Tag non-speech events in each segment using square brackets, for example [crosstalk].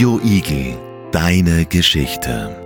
Radio Igel, deine Geschichte.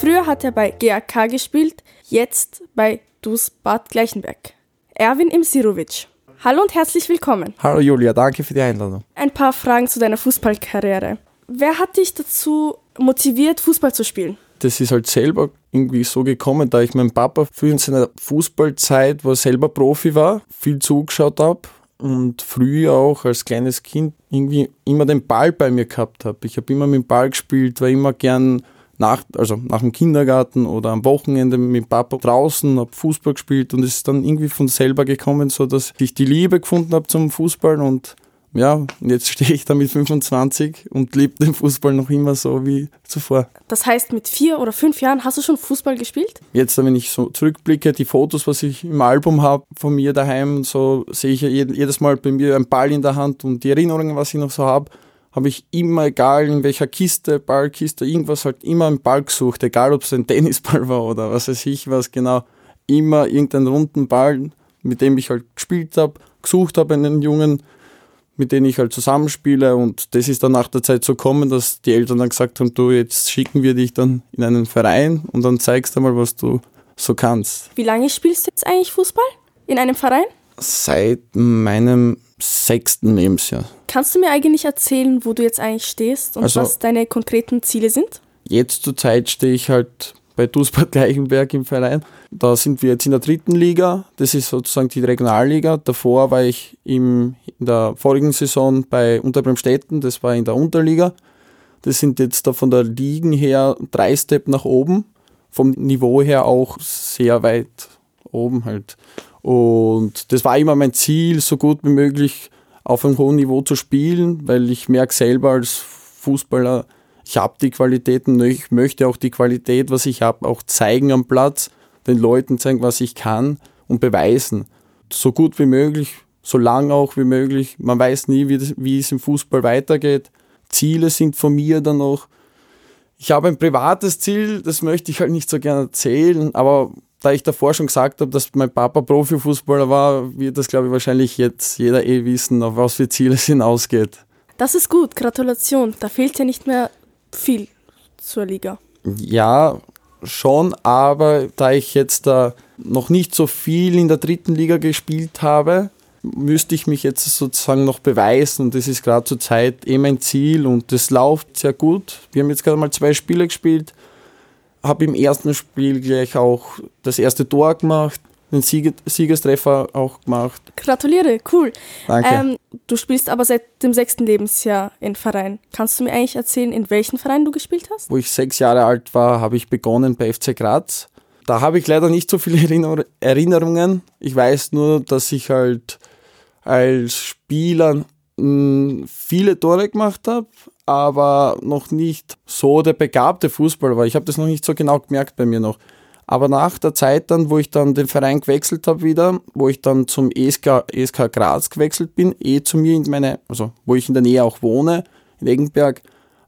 Früher hat er bei GAK gespielt, jetzt bei DUS Bad Gleichenberg. Erwin Imsirovic. Hallo und herzlich willkommen. Hallo Julia, danke für die Einladung. Ein paar Fragen zu deiner Fußballkarriere. Wer hat dich dazu motiviert, Fußball zu spielen? Das ist halt selber irgendwie so gekommen, da ich meinem Papa früher in seiner Fußballzeit, wo er selber Profi war, viel zugeschaut habe und früher auch als kleines Kind irgendwie immer den Ball bei mir gehabt habe. Ich habe immer mit dem Ball gespielt, war immer gern nach, also nach dem Kindergarten oder am Wochenende mit dem Papa draußen, habe Fußball gespielt und es ist dann irgendwie von selber gekommen, so dass ich die Liebe gefunden habe zum Fußball und ja, jetzt stehe ich da mit 25 und lebe den Fußball noch immer so wie zuvor. Das heißt, mit vier oder fünf Jahren hast du schon Fußball gespielt? Jetzt, wenn ich so zurückblicke, die Fotos, was ich im Album habe von mir daheim, so sehe ich jedes Mal bei mir einen Ball in der Hand und die Erinnerungen, was ich noch so habe, habe ich immer, egal in welcher Kiste, Ballkiste, irgendwas halt immer einen Ball gesucht, egal ob es ein Tennisball war oder was weiß ich was genau, immer irgendeinen runden Ball, mit dem ich halt gespielt habe, gesucht habe, einen jungen mit denen ich halt zusammenspiele. Und das ist dann nach der Zeit so gekommen, dass die Eltern dann gesagt haben, du, jetzt schicken wir dich dann in einen Verein und dann zeigst du mal, was du so kannst. Wie lange spielst du jetzt eigentlich Fußball? In einem Verein? Seit meinem sechsten Lebensjahr. Kannst du mir eigentlich erzählen, wo du jetzt eigentlich stehst und also, was deine konkreten Ziele sind? Jetzt zur Zeit stehe ich halt bei Duisburg Gleichenberg im Verein. Da sind wir jetzt in der dritten Liga. Das ist sozusagen die Regionalliga. Davor war ich im, in der vorigen Saison bei Unterbremstetten. Das war in der Unterliga. Das sind jetzt da von der Ligen her drei Step nach oben. Vom Niveau her auch sehr weit oben halt. Und das war immer mein Ziel, so gut wie möglich auf einem hohen Niveau zu spielen, weil ich merke selber als Fußballer, ich habe die Qualitäten, ich möchte auch die Qualität, was ich habe, auch zeigen am Platz, den Leuten zeigen, was ich kann und beweisen. So gut wie möglich, so lang auch wie möglich. Man weiß nie, wie, das, wie es im Fußball weitergeht. Ziele sind von mir dann noch. Ich habe ein privates Ziel, das möchte ich halt nicht so gerne erzählen, aber da ich davor schon gesagt habe, dass mein Papa Profifußballer war, wird das, glaube ich, wahrscheinlich jetzt jeder eh wissen, auf was für Ziele es hinausgeht. Das ist gut, Gratulation. Da fehlt ja nicht mehr viel zur Liga. Ja, schon, aber da ich jetzt da noch nicht so viel in der dritten Liga gespielt habe, müsste ich mich jetzt sozusagen noch beweisen und das ist gerade zur Zeit eh mein Ziel und das läuft sehr gut. Wir haben jetzt gerade mal zwei Spiele gespielt, habe im ersten Spiel gleich auch das erste Tor gemacht, den Sieg Siegestreffer auch gemacht. Gratuliere, cool. Danke. Ähm, du spielst aber seit dem sechsten Lebensjahr in Verein. Kannst du mir eigentlich erzählen, in welchen Verein du gespielt hast? Wo ich sechs Jahre alt war, habe ich begonnen bei FC Graz. Da habe ich leider nicht so viele [laughs] Erinnerungen. Ich weiß nur, dass ich halt als Spieler hm, viele Tore gemacht habe, aber noch nicht so der begabte Fußballer war. Ich habe das noch nicht so genau gemerkt bei mir noch. Aber nach der Zeit dann, wo ich dann den Verein gewechselt habe wieder, wo ich dann zum ESK, ESK Graz gewechselt bin, eh zu mir in meine, also wo ich in der Nähe auch wohne, in Eggenberg,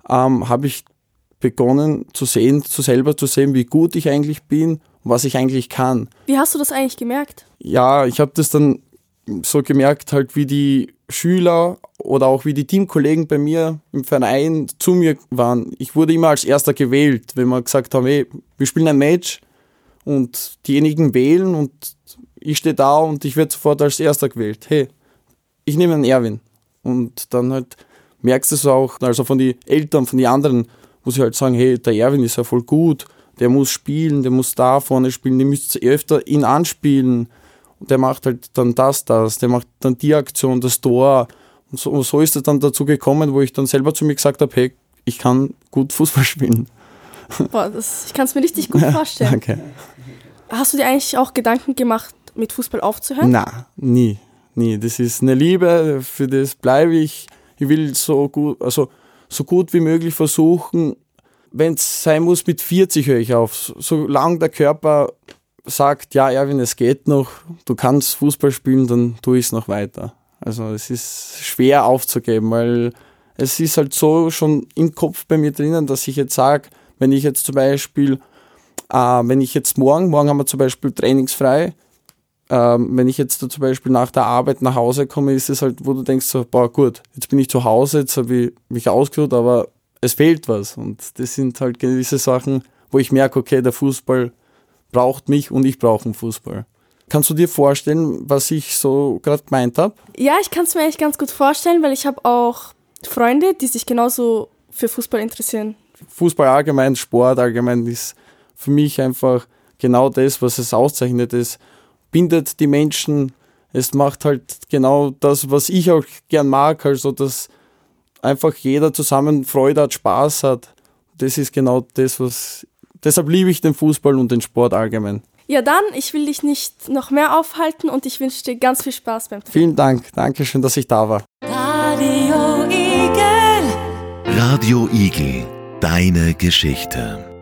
ähm, habe ich begonnen zu sehen, zu selber zu sehen, wie gut ich eigentlich bin und was ich eigentlich kann. Wie hast du das eigentlich gemerkt? Ja, ich habe das dann so gemerkt, halt wie die Schüler oder auch wie die Teamkollegen bei mir im Verein zu mir waren. Ich wurde immer als erster gewählt, wenn man gesagt haben, hey, wir spielen ein Match, und diejenigen wählen und ich stehe da und ich werde sofort als erster gewählt. Hey, ich nehme einen Erwin. Und dann halt merkst du es auch, also von den Eltern, von den anderen, wo sie halt sagen, hey, der Erwin ist ja voll gut, der muss spielen, der muss da vorne spielen, die müsst öfter ihn anspielen. Und der macht halt dann das, das, der macht dann die Aktion, das Tor. Und so, so ist es dann dazu gekommen, wo ich dann selber zu mir gesagt habe, hey, ich kann gut Fußball [laughs] spielen. Boah, das, ich kann es mir richtig gut vorstellen. Danke. Hast du dir eigentlich auch Gedanken gemacht, mit Fußball aufzuhören? Na, nie, nie. Das ist eine Liebe, für das bleibe ich. Ich will so gut, also so gut wie möglich versuchen. Wenn es sein muss, mit 40 höre ich auf. Solange der Körper sagt, ja, Erwin, es geht noch, du kannst Fußball spielen, dann tue ich es noch weiter. Also es ist schwer aufzugeben, weil es ist halt so schon im Kopf bei mir drinnen, dass ich jetzt sage, wenn ich jetzt zum Beispiel äh, wenn ich jetzt morgen, morgen haben wir zum Beispiel trainingsfrei, ähm, wenn ich jetzt zum Beispiel nach der Arbeit nach Hause komme, ist es halt, wo du denkst, so, boah, gut, jetzt bin ich zu Hause, jetzt habe ich mich ausgeruht, aber es fehlt was. Und das sind halt gewisse Sachen, wo ich merke, okay, der Fußball braucht mich und ich brauche den Fußball. Kannst du dir vorstellen, was ich so gerade gemeint habe? Ja, ich kann es mir eigentlich ganz gut vorstellen, weil ich habe auch Freunde, die sich genauso für Fußball interessieren. Fußball allgemein, Sport allgemein ist für mich einfach genau das, was es auszeichnet. Es bindet die Menschen, es macht halt genau das, was ich auch gern mag, also dass einfach jeder zusammen Freude hat, Spaß hat. Das ist genau das, was. Deshalb liebe ich den Fußball und den Sport allgemein. Ja, dann, ich will dich nicht noch mehr aufhalten und ich wünsche dir ganz viel Spaß beim Training. Vielen Dank. Dankeschön, dass ich da war. Radio Igel. Radio Igel. Deine Geschichte.